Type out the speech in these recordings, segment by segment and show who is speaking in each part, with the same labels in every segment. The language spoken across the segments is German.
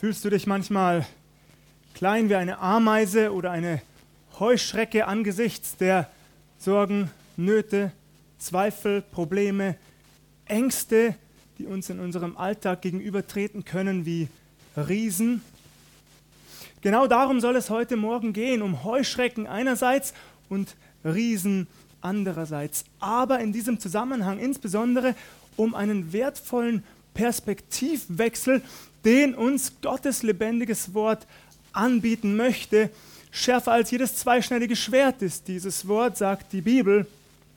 Speaker 1: Fühlst du dich manchmal klein wie eine Ameise oder eine Heuschrecke angesichts der Sorgen, Nöte, Zweifel, Probleme, Ängste, die uns in unserem Alltag gegenübertreten können wie Riesen? Genau darum soll es heute Morgen gehen, um Heuschrecken einerseits und Riesen andererseits. Aber in diesem Zusammenhang insbesondere um einen wertvollen Perspektivwechsel, den uns Gottes lebendiges Wort anbieten möchte. Schärfer als jedes zweischneidige Schwert ist dieses Wort, sagt die Bibel.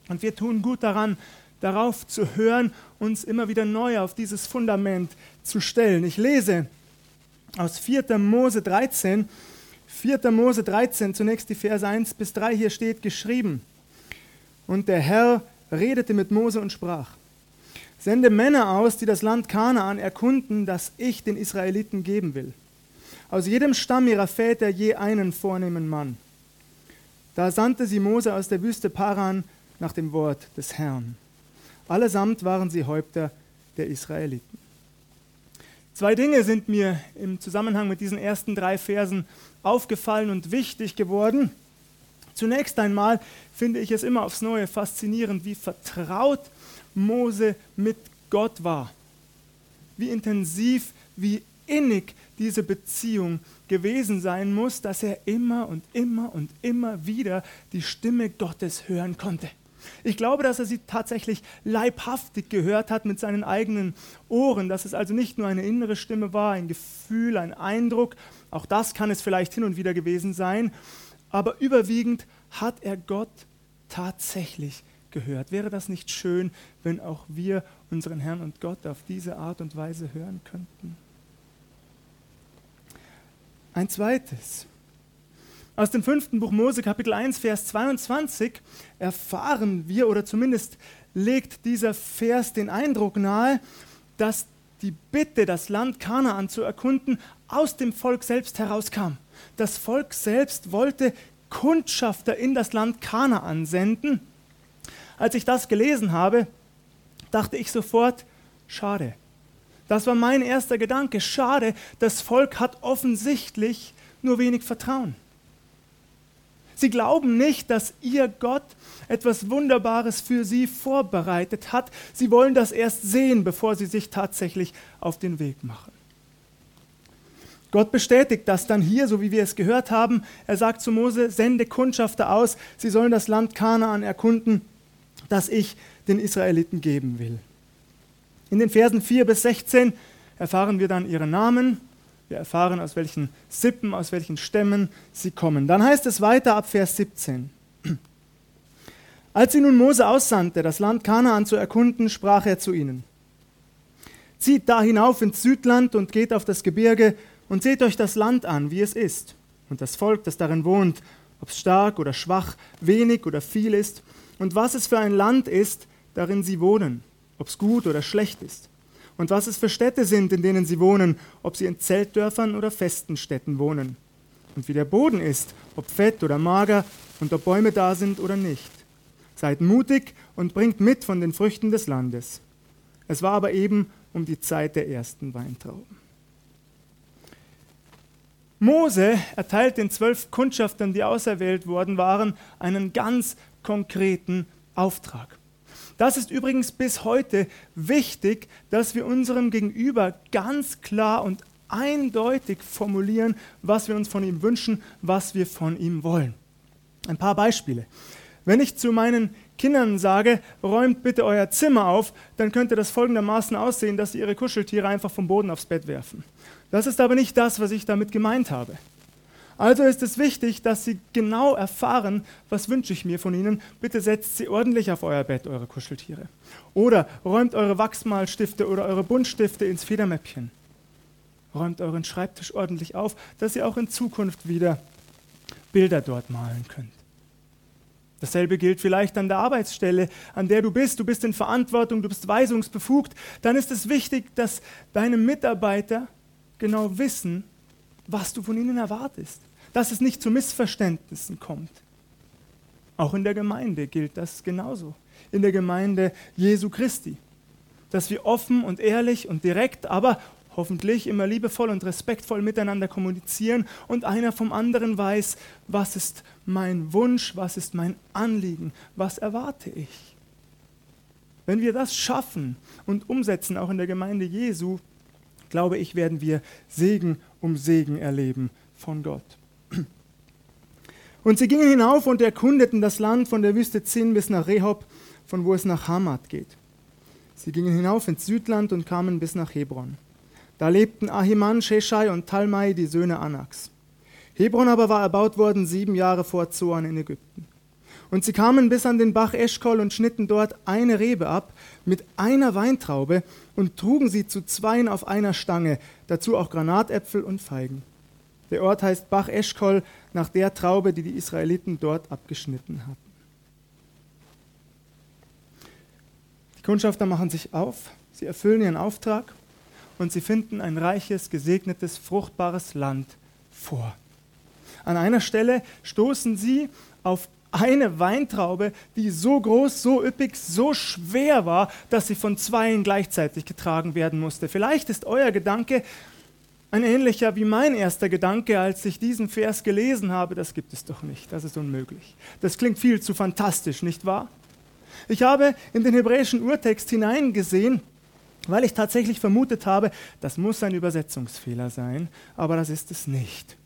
Speaker 1: Und wir tun gut daran, darauf zu hören, uns immer wieder neu auf dieses Fundament zu stellen. Ich lese aus 4. Mose 13, 4. Mose 13, zunächst die Verse 1 bis 3, hier steht geschrieben. Und der Herr redete mit Mose und sprach, Sende Männer aus, die das Land Kanaan erkunden, das ich den Israeliten geben will. Aus jedem Stamm ihrer Väter je einen vornehmen Mann. Da sandte sie Mose aus der Wüste Paran nach dem Wort des Herrn. Allesamt waren sie Häupter der Israeliten. Zwei Dinge sind mir im Zusammenhang mit diesen ersten drei Versen aufgefallen und wichtig geworden. Zunächst einmal finde ich es immer aufs Neue faszinierend, wie vertraut Mose mit Gott war. Wie intensiv, wie innig diese Beziehung gewesen sein muss, dass er immer und immer und immer wieder die Stimme Gottes hören konnte. Ich glaube, dass er sie tatsächlich leibhaftig gehört hat mit seinen eigenen Ohren, dass es also nicht nur eine innere Stimme war, ein Gefühl, ein Eindruck, auch das kann es vielleicht hin und wieder gewesen sein, aber überwiegend hat er Gott tatsächlich gehört. Wäre das nicht schön, wenn auch wir unseren Herrn und Gott auf diese Art und Weise hören könnten? Ein zweites. Aus dem fünften Buch Mose, Kapitel 1, Vers 22, erfahren wir, oder zumindest legt dieser Vers den Eindruck nahe, dass die Bitte, das Land Kanaan zu erkunden, aus dem Volk selbst herauskam. Das Volk selbst wollte Kundschafter in das Land Kanaan senden als ich das gelesen habe, dachte ich sofort, schade. Das war mein erster Gedanke. Schade, das Volk hat offensichtlich nur wenig Vertrauen. Sie glauben nicht, dass ihr Gott etwas Wunderbares für sie vorbereitet hat. Sie wollen das erst sehen, bevor sie sich tatsächlich auf den Weg machen. Gott bestätigt das dann hier, so wie wir es gehört haben. Er sagt zu Mose, sende Kundschafter aus, sie sollen das Land Kanaan erkunden das ich den Israeliten geben will. In den Versen 4 bis 16 erfahren wir dann ihre Namen. Wir erfahren, aus welchen Sippen, aus welchen Stämmen sie kommen. Dann heißt es weiter ab Vers 17. Als sie nun Mose aussandte, das Land Kanaan zu erkunden, sprach er zu ihnen: Zieht da hinauf ins Südland und geht auf das Gebirge und seht euch das Land an, wie es ist, und das Volk, das darin wohnt, ob es stark oder schwach, wenig oder viel ist, und was es für ein Land ist, darin sie wohnen, ob es gut oder schlecht ist. Und was es für Städte sind, in denen sie wohnen, ob sie in Zeltdörfern oder festen Städten wohnen. Und wie der Boden ist, ob fett oder mager und ob Bäume da sind oder nicht. Seid mutig und bringt mit von den Früchten des Landes. Es war aber eben um die Zeit der ersten Weintrauben. Mose erteilt den zwölf Kundschaftern, die auserwählt worden waren, einen ganz konkreten Auftrag. Das ist übrigens bis heute wichtig, dass wir unserem Gegenüber ganz klar und eindeutig formulieren, was wir uns von ihm wünschen, was wir von ihm wollen. Ein paar Beispiele. Wenn ich zu meinen Kindern sage, räumt bitte euer Zimmer auf, dann könnte das folgendermaßen aussehen, dass sie ihre Kuscheltiere einfach vom Boden aufs Bett werfen. Das ist aber nicht das, was ich damit gemeint habe. Also ist es wichtig, dass Sie genau erfahren, was wünsche ich mir von Ihnen. Bitte setzt sie ordentlich auf euer Bett, eure Kuscheltiere. Oder räumt eure Wachsmalstifte oder eure Buntstifte ins Federmäppchen. Räumt euren Schreibtisch ordentlich auf, dass ihr auch in Zukunft wieder Bilder dort malen könnt. Dasselbe gilt vielleicht an der Arbeitsstelle, an der du bist. Du bist in Verantwortung, du bist weisungsbefugt. Dann ist es wichtig, dass deine Mitarbeiter genau wissen, was du von ihnen erwartest, dass es nicht zu Missverständnissen kommt. Auch in der Gemeinde gilt das genauso. In der Gemeinde Jesu Christi. Dass wir offen und ehrlich und direkt, aber hoffentlich immer liebevoll und respektvoll miteinander kommunizieren und einer vom anderen weiß, was ist mein Wunsch, was ist mein Anliegen, was erwarte ich. Wenn wir das schaffen und umsetzen, auch in der Gemeinde Jesu, glaube ich, werden wir Segen um Segen erleben von Gott. Und sie gingen hinauf und erkundeten das Land von der Wüste Zin bis nach Rehob, von wo es nach Hamad geht. Sie gingen hinauf ins Südland und kamen bis nach Hebron. Da lebten Ahiman, Sheshai und Talmai, die Söhne Anaks. Hebron aber war erbaut worden sieben Jahre vor Zoan in Ägypten. Und sie kamen bis an den Bach Eschkol und schnitten dort eine Rebe ab mit einer Weintraube und trugen sie zu zweien auf einer Stange, dazu auch Granatäpfel und Feigen. Der Ort heißt Bach Eschkol nach der Traube, die die Israeliten dort abgeschnitten hatten. Die Kundschafter machen sich auf, sie erfüllen ihren Auftrag und sie finden ein reiches, gesegnetes, fruchtbares Land vor. An einer Stelle stoßen sie auf eine Weintraube, die so groß, so üppig, so schwer war, dass sie von zweien gleichzeitig getragen werden musste. Vielleicht ist euer Gedanke ein ähnlicher wie mein erster Gedanke, als ich diesen Vers gelesen habe. Das gibt es doch nicht, das ist unmöglich. Das klingt viel zu fantastisch, nicht wahr? Ich habe in den hebräischen Urtext hineingesehen weil ich tatsächlich vermutet habe, das muss ein Übersetzungsfehler sein, aber das ist es nicht.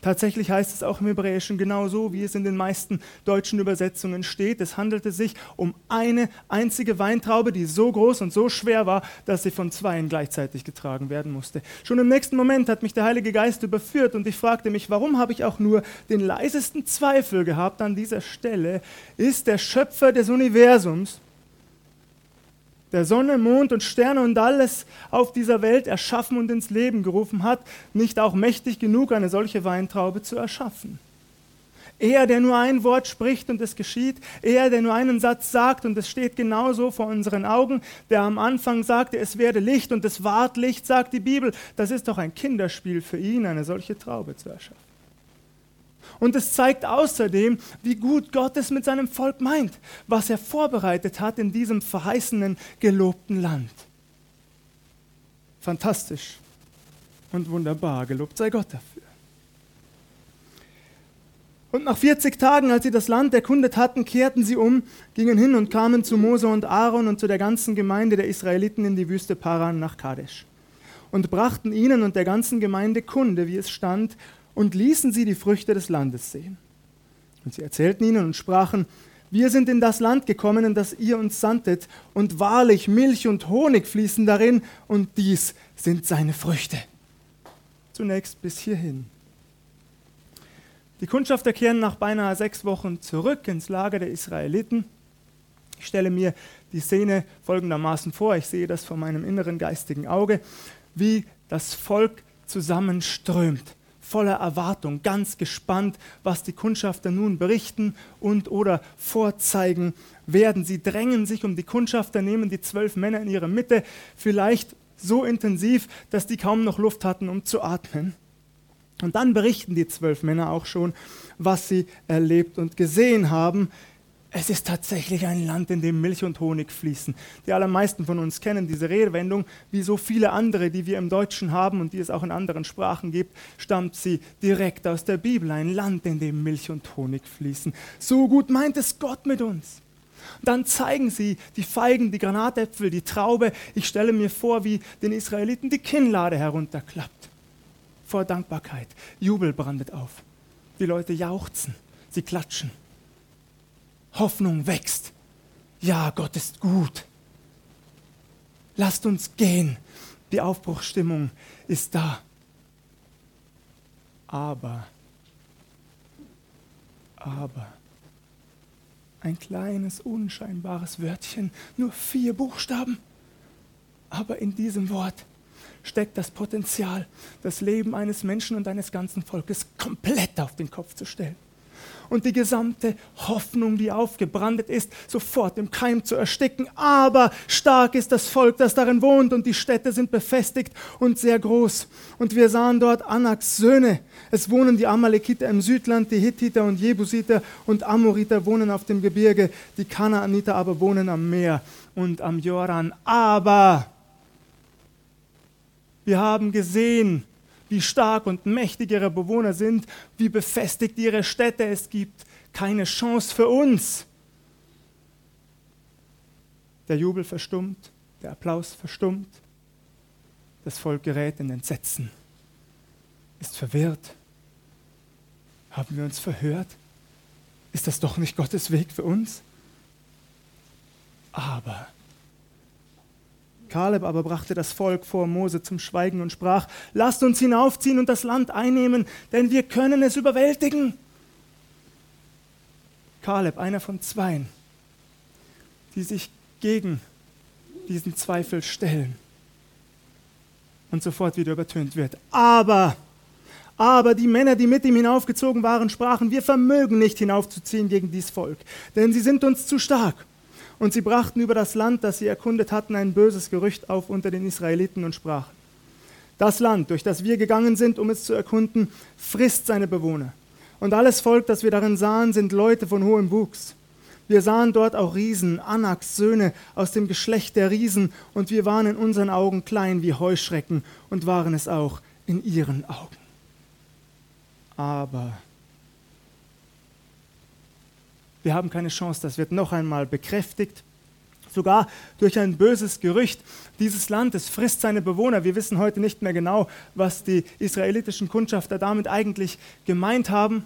Speaker 1: Tatsächlich heißt es auch im Hebräischen genauso, wie es in den meisten deutschen Übersetzungen steht. Es handelte sich um eine einzige Weintraube, die so groß und so schwer war, dass sie von zweien gleichzeitig getragen werden musste. Schon im nächsten Moment hat mich der Heilige Geist überführt und ich fragte mich, warum habe ich auch nur den leisesten Zweifel gehabt an dieser Stelle? Ist der Schöpfer des Universums der Sonne, Mond und Sterne und alles auf dieser Welt erschaffen und ins Leben gerufen hat, nicht auch mächtig genug, eine solche Weintraube zu erschaffen. Er, der nur ein Wort spricht und es geschieht, er, der nur einen Satz sagt und es steht genauso vor unseren Augen, der am Anfang sagte, es werde Licht und es ward Licht, sagt die Bibel, das ist doch ein Kinderspiel für ihn, eine solche Traube zu erschaffen. Und es zeigt außerdem, wie gut Gott es mit seinem Volk meint, was er vorbereitet hat in diesem verheißenen, gelobten Land. Fantastisch und wunderbar, gelobt sei Gott dafür. Und nach 40 Tagen, als sie das Land erkundet hatten, kehrten sie um, gingen hin und kamen zu Mose und Aaron und zu der ganzen Gemeinde der Israeliten in die Wüste Paran nach Kadesh und brachten ihnen und der ganzen Gemeinde Kunde, wie es stand, und ließen sie die Früchte des Landes sehen. Und sie erzählten ihnen und sprachen, wir sind in das Land gekommen, in das ihr uns sandtet, und wahrlich Milch und Honig fließen darin, und dies sind seine Früchte. Zunächst bis hierhin. Die Kundschafter kehren nach beinahe sechs Wochen zurück ins Lager der Israeliten. Ich stelle mir die Szene folgendermaßen vor, ich sehe das vor meinem inneren geistigen Auge, wie das Volk zusammenströmt voller Erwartung, ganz gespannt, was die Kundschafter nun berichten und oder vorzeigen werden. Sie drängen sich um die Kundschafter, nehmen die zwölf Männer in ihre Mitte, vielleicht so intensiv, dass die kaum noch Luft hatten, um zu atmen. Und dann berichten die zwölf Männer auch schon, was sie erlebt und gesehen haben. Es ist tatsächlich ein Land, in dem Milch und Honig fließen. Die allermeisten von uns kennen diese Redewendung, wie so viele andere, die wir im Deutschen haben und die es auch in anderen Sprachen gibt, stammt sie direkt aus der Bibel. Ein Land, in dem Milch und Honig fließen. So gut meint es Gott mit uns. Dann zeigen sie die Feigen, die Granatäpfel, die Traube. Ich stelle mir vor, wie den Israeliten die Kinnlade herunterklappt. Vor Dankbarkeit. Jubel brandet auf. Die Leute jauchzen, sie klatschen. Hoffnung wächst. Ja, Gott ist gut. Lasst uns gehen. Die Aufbruchsstimmung ist da. Aber, aber, ein kleines, unscheinbares Wörtchen, nur vier Buchstaben. Aber in diesem Wort steckt das Potenzial, das Leben eines Menschen und eines ganzen Volkes komplett auf den Kopf zu stellen und die gesamte Hoffnung, die aufgebrandet ist, sofort im Keim zu ersticken. Aber stark ist das Volk, das darin wohnt und die Städte sind befestigt und sehr groß. Und wir sahen dort Anaks Söhne. Es wohnen die Amalekiter im Südland, die Hittiter und Jebusiter und Amoriter wohnen auf dem Gebirge, die Kanaaniter aber wohnen am Meer und am Jordan. Aber Wir haben gesehen, wie stark und mächtig ihre Bewohner sind, wie befestigt ihre Städte es gibt. Keine Chance für uns. Der Jubel verstummt, der Applaus verstummt. Das Volk gerät in Entsetzen, ist verwirrt. Haben wir uns verhört? Ist das doch nicht Gottes Weg für uns? Aber Kaleb aber brachte das Volk vor Mose zum Schweigen und sprach, lasst uns hinaufziehen und das Land einnehmen, denn wir können es überwältigen. Kaleb, einer von zweien, die sich gegen diesen Zweifel stellen und sofort wieder übertönt wird. Aber, aber die Männer, die mit ihm hinaufgezogen waren, sprachen, wir vermögen nicht hinaufzuziehen gegen dies Volk, denn sie sind uns zu stark. Und sie brachten über das Land, das sie erkundet hatten, ein böses Gerücht auf unter den Israeliten und sprachen, das Land, durch das wir gegangen sind, um es zu erkunden, frisst seine Bewohner. Und alles Volk, das wir darin sahen, sind Leute von hohem Wuchs. Wir sahen dort auch Riesen, Anaks Söhne aus dem Geschlecht der Riesen, und wir waren in unseren Augen klein wie Heuschrecken und waren es auch in ihren Augen. Aber wir haben keine Chance, das wird noch einmal bekräftigt. Sogar durch ein böses Gerücht. Dieses Land, es frisst seine Bewohner. Wir wissen heute nicht mehr genau, was die israelitischen Kundschafter damit eigentlich gemeint haben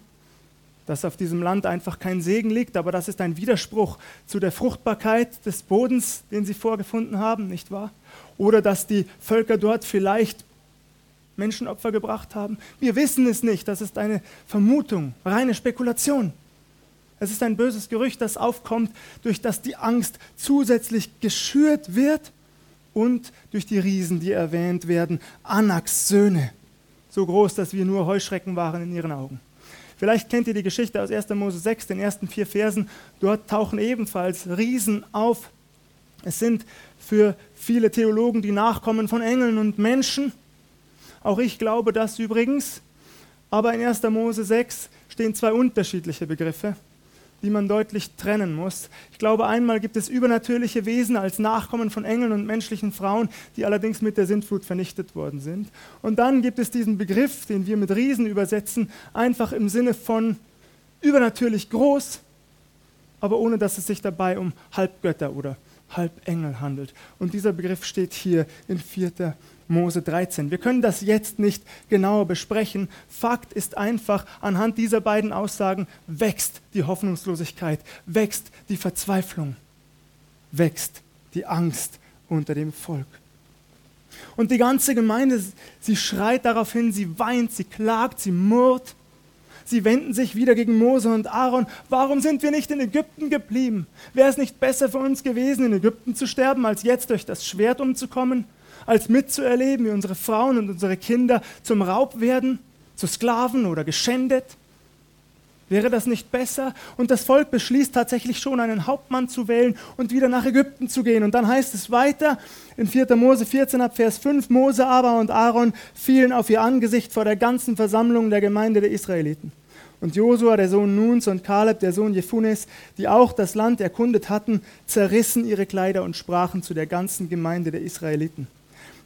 Speaker 1: dass auf diesem Land einfach kein Segen liegt, aber das ist ein Widerspruch zu der Fruchtbarkeit des Bodens, den sie vorgefunden haben, nicht wahr? Oder dass die Völker dort vielleicht Menschenopfer gebracht haben. Wir wissen es nicht, das ist eine Vermutung, reine Spekulation. Es ist ein böses Gerücht, das aufkommt, durch das die Angst zusätzlich geschürt wird und durch die Riesen, die erwähnt werden, Anaks Söhne, so groß, dass wir nur Heuschrecken waren in ihren Augen. Vielleicht kennt ihr die Geschichte aus 1. Mose 6, den ersten vier Versen. Dort tauchen ebenfalls Riesen auf. Es sind für viele Theologen die Nachkommen von Engeln und Menschen. Auch ich glaube das übrigens. Aber in 1. Mose 6 stehen zwei unterschiedliche Begriffe die man deutlich trennen muss. Ich glaube, einmal gibt es übernatürliche Wesen als Nachkommen von Engeln und menschlichen Frauen, die allerdings mit der Sintflut vernichtet worden sind. Und dann gibt es diesen Begriff, den wir mit Riesen übersetzen, einfach im Sinne von übernatürlich groß, aber ohne dass es sich dabei um Halbgötter oder Halbengel handelt. Und dieser Begriff steht hier in 4. Mose 13. Wir können das jetzt nicht genauer besprechen. Fakt ist einfach, anhand dieser beiden Aussagen wächst die Hoffnungslosigkeit, wächst die Verzweiflung, wächst die Angst unter dem Volk. Und die ganze Gemeinde, sie schreit darauf hin, sie weint, sie klagt, sie murrt. Sie wenden sich wieder gegen Mose und Aaron. Warum sind wir nicht in Ägypten geblieben? Wäre es nicht besser für uns gewesen, in Ägypten zu sterben, als jetzt durch das Schwert umzukommen? Als mitzuerleben, wie unsere Frauen und unsere Kinder zum Raub werden, zu Sklaven oder geschändet? Wäre das nicht besser? Und das Volk beschließt tatsächlich schon, einen Hauptmann zu wählen und wieder nach Ägypten zu gehen. Und dann heißt es weiter in 4. Mose 14 ab Vers 5, Mose aber und Aaron fielen auf ihr Angesicht vor der ganzen Versammlung der Gemeinde der Israeliten. Und Josua, der Sohn Nuns, und Kaleb, der Sohn Jephunes, die auch das Land erkundet hatten, zerrissen ihre Kleider und sprachen zu der ganzen Gemeinde der Israeliten.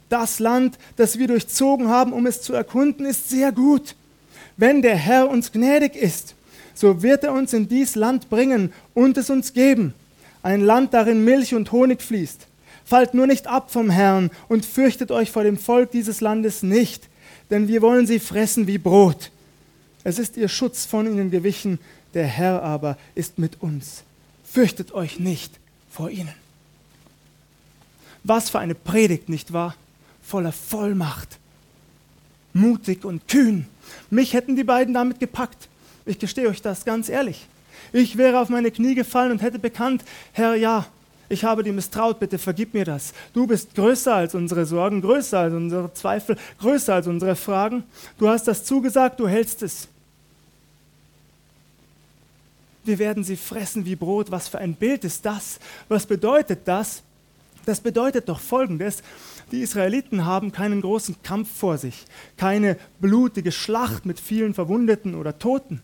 Speaker 1: Das Land, das wir durchzogen haben, um es zu erkunden, ist sehr gut. Wenn der Herr uns gnädig ist, so wird er uns in dies Land bringen und es uns geben. Ein Land, darin Milch und Honig fließt. Fallt nur nicht ab vom Herrn und fürchtet euch vor dem Volk dieses Landes nicht, denn wir wollen sie fressen wie Brot. Es ist ihr Schutz von ihnen gewichen, der Herr aber ist mit uns. Fürchtet euch nicht vor ihnen. Was für eine Predigt, nicht wahr? Voller Vollmacht. Mutig und kühn. Mich hätten die beiden damit gepackt. Ich gestehe euch das ganz ehrlich. Ich wäre auf meine Knie gefallen und hätte bekannt, Herr, ja, ich habe dir misstraut, bitte vergib mir das. Du bist größer als unsere Sorgen, größer als unsere Zweifel, größer als unsere Fragen. Du hast das zugesagt, du hältst es. Wir werden sie fressen wie Brot. Was für ein Bild ist das? Was bedeutet das? Das bedeutet doch Folgendes. Die Israeliten haben keinen großen Kampf vor sich, keine blutige Schlacht mit vielen Verwundeten oder Toten.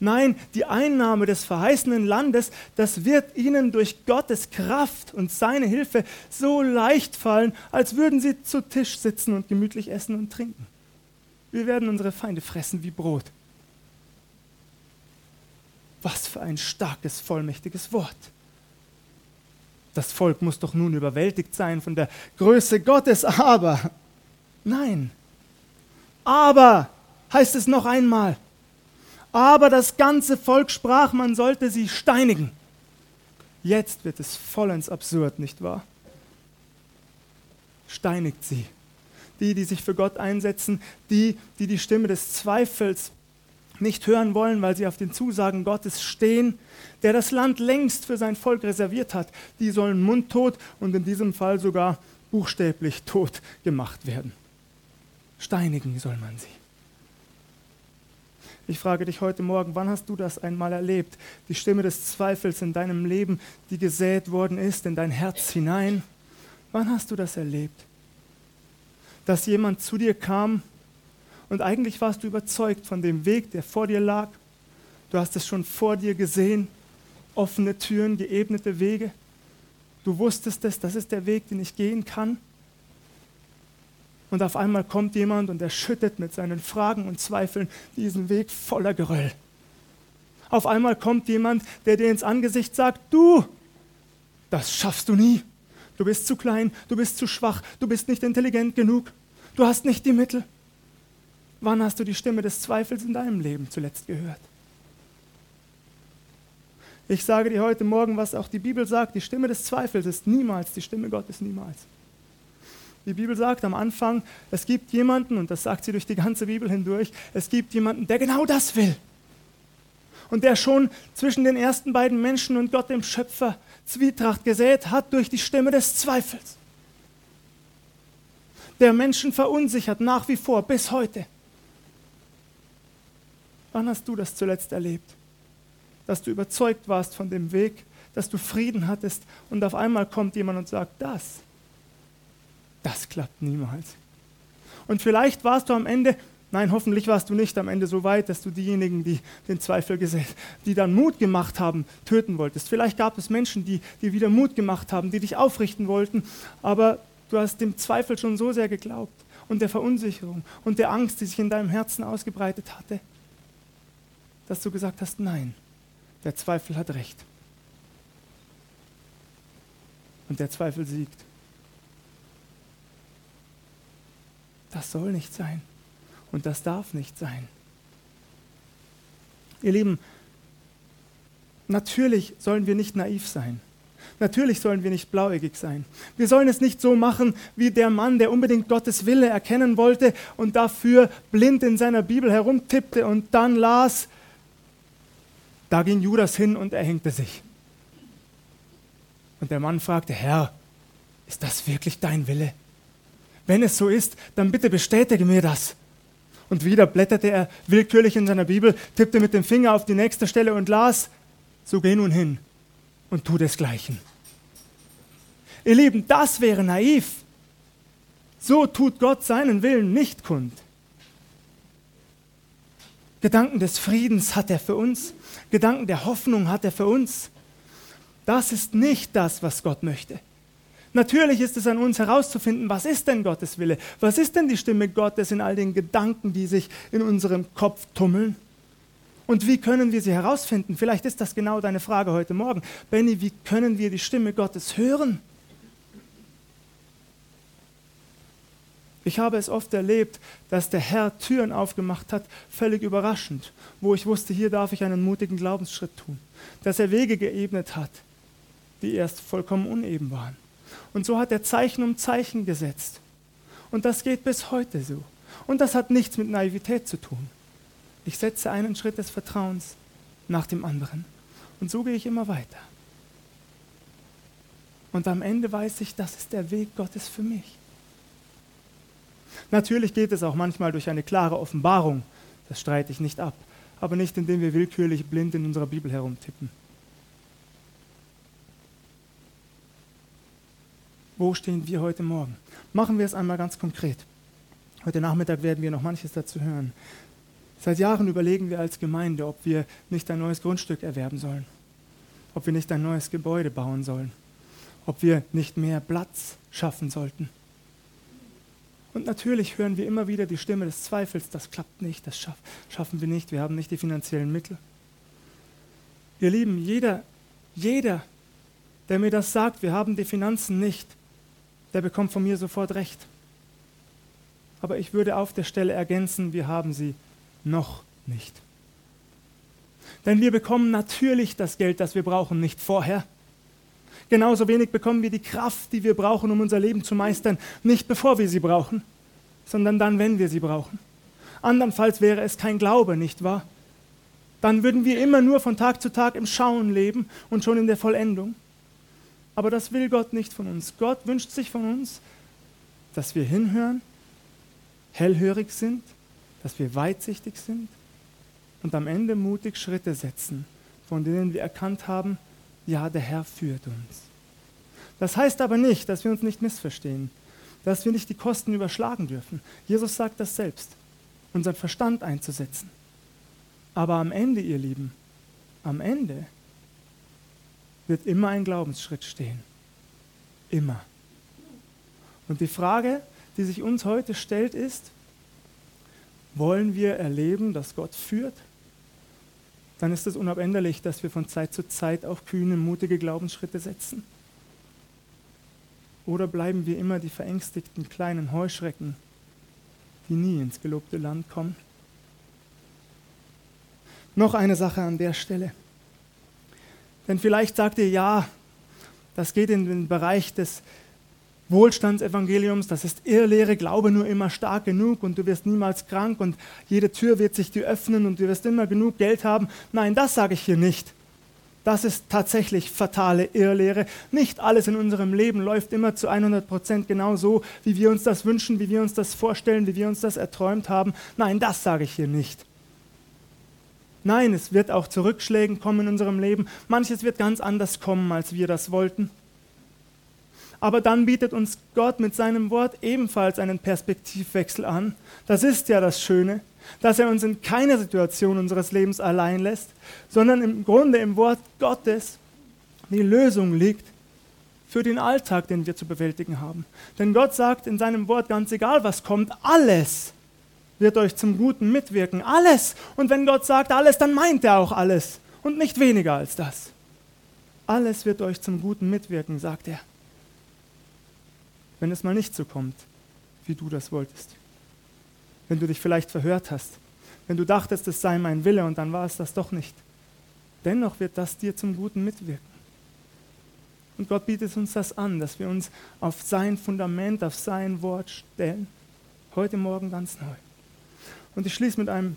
Speaker 1: Nein, die Einnahme des verheißenen Landes, das wird ihnen durch Gottes Kraft und seine Hilfe so leicht fallen, als würden sie zu Tisch sitzen und gemütlich essen und trinken. Wir werden unsere Feinde fressen wie Brot. Was für ein starkes, vollmächtiges Wort. Das Volk muss doch nun überwältigt sein von der Größe Gottes, aber, nein, aber, heißt es noch einmal, aber das ganze Volk sprach, man sollte sie steinigen. Jetzt wird es vollends absurd, nicht wahr? Steinigt sie. Die, die sich für Gott einsetzen, die, die die Stimme des Zweifels nicht hören wollen, weil sie auf den Zusagen Gottes stehen, der das Land längst für sein Volk reserviert hat, die sollen mundtot und in diesem Fall sogar buchstäblich tot gemacht werden. Steinigen soll man sie. Ich frage dich heute Morgen, wann hast du das einmal erlebt? Die Stimme des Zweifels in deinem Leben, die gesät worden ist in dein Herz hinein. Wann hast du das erlebt? Dass jemand zu dir kam und eigentlich warst du überzeugt von dem Weg, der vor dir lag. Du hast es schon vor dir gesehen, offene Türen, geebnete Wege. Du wusstest es, das ist der Weg, den ich gehen kann. Und auf einmal kommt jemand und er schüttet mit seinen Fragen und Zweifeln diesen Weg voller Geröll. Auf einmal kommt jemand, der dir ins Angesicht sagt, du, das schaffst du nie. Du bist zu klein, du bist zu schwach, du bist nicht intelligent genug, du hast nicht die Mittel. Wann hast du die Stimme des Zweifels in deinem Leben zuletzt gehört? Ich sage dir heute Morgen, was auch die Bibel sagt, die Stimme des Zweifels ist niemals die Stimme Gottes, niemals. Die Bibel sagt am Anfang, es gibt jemanden, und das sagt sie durch die ganze Bibel hindurch, es gibt jemanden, der genau das will. Und der schon zwischen den ersten beiden Menschen und Gott, dem Schöpfer, Zwietracht gesät hat durch die Stimme des Zweifels. Der Menschen verunsichert nach wie vor bis heute. Wann hast du das zuletzt erlebt? Dass du überzeugt warst von dem Weg, dass du Frieden hattest und auf einmal kommt jemand und sagt, das, das klappt niemals. Und vielleicht warst du am Ende, nein, hoffentlich warst du nicht am Ende so weit, dass du diejenigen, die den Zweifel gesät, die dann Mut gemacht haben, töten wolltest. Vielleicht gab es Menschen, die dir wieder Mut gemacht haben, die dich aufrichten wollten, aber du hast dem Zweifel schon so sehr geglaubt und der Verunsicherung und der Angst, die sich in deinem Herzen ausgebreitet hatte, dass du gesagt hast, nein, der Zweifel hat recht. Und der Zweifel siegt. Das soll nicht sein. Und das darf nicht sein. Ihr Lieben, natürlich sollen wir nicht naiv sein. Natürlich sollen wir nicht blauäugig sein. Wir sollen es nicht so machen wie der Mann, der unbedingt Gottes Wille erkennen wollte und dafür blind in seiner Bibel herumtippte und dann las, da ging Judas hin und erhängte sich. Und der Mann fragte, Herr, ist das wirklich dein Wille? Wenn es so ist, dann bitte bestätige mir das. Und wieder blätterte er willkürlich in seiner Bibel, tippte mit dem Finger auf die nächste Stelle und las, so geh nun hin und tu desgleichen. Ihr Lieben, das wäre naiv. So tut Gott seinen Willen nicht kund. Gedanken des Friedens hat er für uns, Gedanken der Hoffnung hat er für uns. Das ist nicht das, was Gott möchte. Natürlich ist es an uns herauszufinden, was ist denn Gottes Wille? Was ist denn die Stimme Gottes in all den Gedanken, die sich in unserem Kopf tummeln? Und wie können wir sie herausfinden? Vielleicht ist das genau deine Frage heute Morgen. Benny, wie können wir die Stimme Gottes hören? Ich habe es oft erlebt, dass der Herr Türen aufgemacht hat, völlig überraschend, wo ich wusste, hier darf ich einen mutigen Glaubensschritt tun. Dass er Wege geebnet hat, die erst vollkommen uneben waren. Und so hat er Zeichen um Zeichen gesetzt. Und das geht bis heute so. Und das hat nichts mit Naivität zu tun. Ich setze einen Schritt des Vertrauens nach dem anderen. Und so gehe ich immer weiter. Und am Ende weiß ich, das ist der Weg Gottes für mich. Natürlich geht es auch manchmal durch eine klare Offenbarung. Das streite ich nicht ab. Aber nicht, indem wir willkürlich blind in unserer Bibel herumtippen. Wo stehen wir heute Morgen? Machen wir es einmal ganz konkret. Heute Nachmittag werden wir noch manches dazu hören. Seit Jahren überlegen wir als Gemeinde, ob wir nicht ein neues Grundstück erwerben sollen, ob wir nicht ein neues Gebäude bauen sollen, ob wir nicht mehr Platz schaffen sollten. Und natürlich hören wir immer wieder die Stimme des Zweifels, das klappt nicht, das schaff, schaffen wir nicht, wir haben nicht die finanziellen Mittel. Ihr Lieben, jeder, jeder, der mir das sagt, wir haben die Finanzen nicht, der bekommt von mir sofort recht. Aber ich würde auf der Stelle ergänzen, wir haben sie noch nicht. Denn wir bekommen natürlich das Geld, das wir brauchen, nicht vorher. Genauso wenig bekommen wir die Kraft, die wir brauchen, um unser Leben zu meistern, nicht bevor wir sie brauchen, sondern dann, wenn wir sie brauchen. Andernfalls wäre es kein Glaube, nicht wahr? Dann würden wir immer nur von Tag zu Tag im Schauen leben und schon in der Vollendung. Aber das will Gott nicht von uns. Gott wünscht sich von uns, dass wir hinhören, hellhörig sind, dass wir weitsichtig sind und am Ende mutig Schritte setzen, von denen wir erkannt haben, ja, der Herr führt uns. Das heißt aber nicht, dass wir uns nicht missverstehen, dass wir nicht die Kosten überschlagen dürfen. Jesus sagt das selbst, unseren Verstand einzusetzen. Aber am Ende, ihr Lieben, am Ende wird immer ein Glaubensschritt stehen. Immer. Und die Frage, die sich uns heute stellt, ist, wollen wir erleben, dass Gott führt? Dann ist es unabänderlich, dass wir von Zeit zu Zeit auch kühne, mutige Glaubensschritte setzen. Oder bleiben wir immer die verängstigten kleinen Heuschrecken, die nie ins gelobte Land kommen? Noch eine Sache an der Stelle. Denn vielleicht sagt ihr, ja, das geht in den Bereich des Wohlstandsevangeliums, das ist Irrlehre, glaube nur immer stark genug und du wirst niemals krank und jede Tür wird sich dir öffnen und du wirst immer genug Geld haben. Nein, das sage ich hier nicht. Das ist tatsächlich fatale Irrlehre. Nicht alles in unserem Leben läuft immer zu 100 Prozent genau so, wie wir uns das wünschen, wie wir uns das vorstellen, wie wir uns das erträumt haben. Nein, das sage ich hier nicht. Nein, es wird auch zu Rückschlägen kommen in unserem Leben. Manches wird ganz anders kommen, als wir das wollten. Aber dann bietet uns Gott mit seinem Wort ebenfalls einen Perspektivwechsel an. Das ist ja das Schöne, dass er uns in keiner Situation unseres Lebens allein lässt, sondern im Grunde im Wort Gottes die Lösung liegt für den Alltag, den wir zu bewältigen haben. Denn Gott sagt in seinem Wort, ganz egal was kommt, alles wird euch zum Guten mitwirken. Alles. Und wenn Gott sagt alles, dann meint er auch alles und nicht weniger als das. Alles wird euch zum Guten mitwirken, sagt er. Wenn es mal nicht so kommt, wie du das wolltest. Wenn du dich vielleicht verhört hast. Wenn du dachtest, es sei mein Wille und dann war es das doch nicht. Dennoch wird das dir zum Guten mitwirken. Und Gott bietet uns das an, dass wir uns auf sein Fundament, auf sein Wort stellen. Heute Morgen ganz neu. Und ich schließe mit einem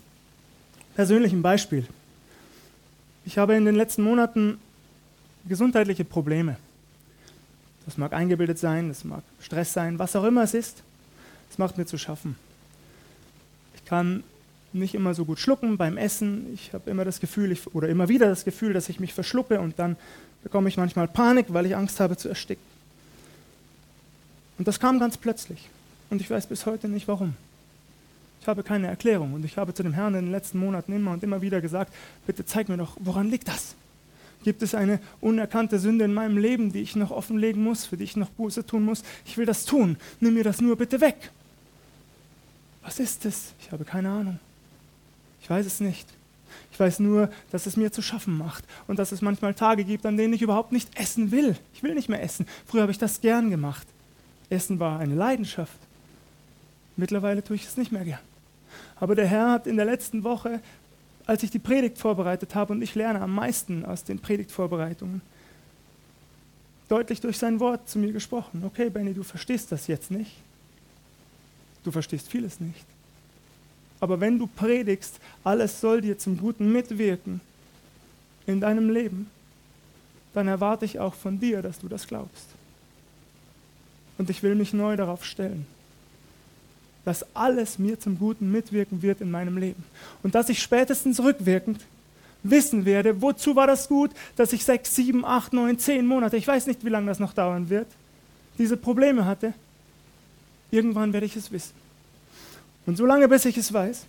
Speaker 1: persönlichen Beispiel. Ich habe in den letzten Monaten gesundheitliche Probleme. Das mag eingebildet sein, das mag Stress sein, was auch immer es ist. Es macht mir zu schaffen. Ich kann nicht immer so gut schlucken beim Essen. Ich habe immer das Gefühl, ich, oder immer wieder das Gefühl, dass ich mich verschlucke und dann bekomme ich manchmal Panik, weil ich Angst habe zu ersticken. Und das kam ganz plötzlich. Und ich weiß bis heute nicht warum. Ich habe keine Erklärung und ich habe zu dem Herrn in den letzten Monaten immer und immer wieder gesagt, bitte zeig mir doch, woran liegt das? Gibt es eine unerkannte Sünde in meinem Leben, die ich noch offenlegen muss, für die ich noch Buße tun muss? Ich will das tun. Nimm mir das nur bitte weg. Was ist es? Ich habe keine Ahnung. Ich weiß es nicht. Ich weiß nur, dass es mir zu schaffen macht und dass es manchmal Tage gibt, an denen ich überhaupt nicht essen will. Ich will nicht mehr essen. Früher habe ich das gern gemacht. Essen war eine Leidenschaft. Mittlerweile tue ich es nicht mehr gern. Aber der Herr hat in der letzten Woche, als ich die Predigt vorbereitet habe, und ich lerne am meisten aus den Predigtvorbereitungen, deutlich durch sein Wort zu mir gesprochen. Okay, Benny, du verstehst das jetzt nicht. Du verstehst vieles nicht. Aber wenn du predigst, alles soll dir zum Guten mitwirken in deinem Leben, dann erwarte ich auch von dir, dass du das glaubst. Und ich will mich neu darauf stellen dass alles mir zum Guten mitwirken wird in meinem Leben. Und dass ich spätestens rückwirkend wissen werde, wozu war das gut, dass ich sechs, sieben, acht, neun, zehn Monate, ich weiß nicht, wie lange das noch dauern wird, diese Probleme hatte. Irgendwann werde ich es wissen. Und solange bis ich es weiß,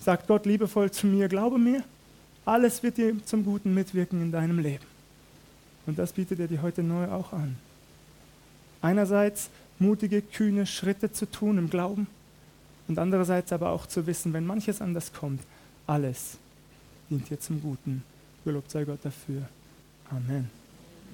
Speaker 1: sagt Gott liebevoll zu mir, glaube mir, alles wird dir zum Guten mitwirken in deinem Leben. Und das bietet er dir heute neu auch an. Einerseits mutige, kühne Schritte zu tun im Glauben und andererseits aber auch zu wissen, wenn manches anders kommt, alles dient dir zum Guten. Gelobt sei Gott dafür. Amen.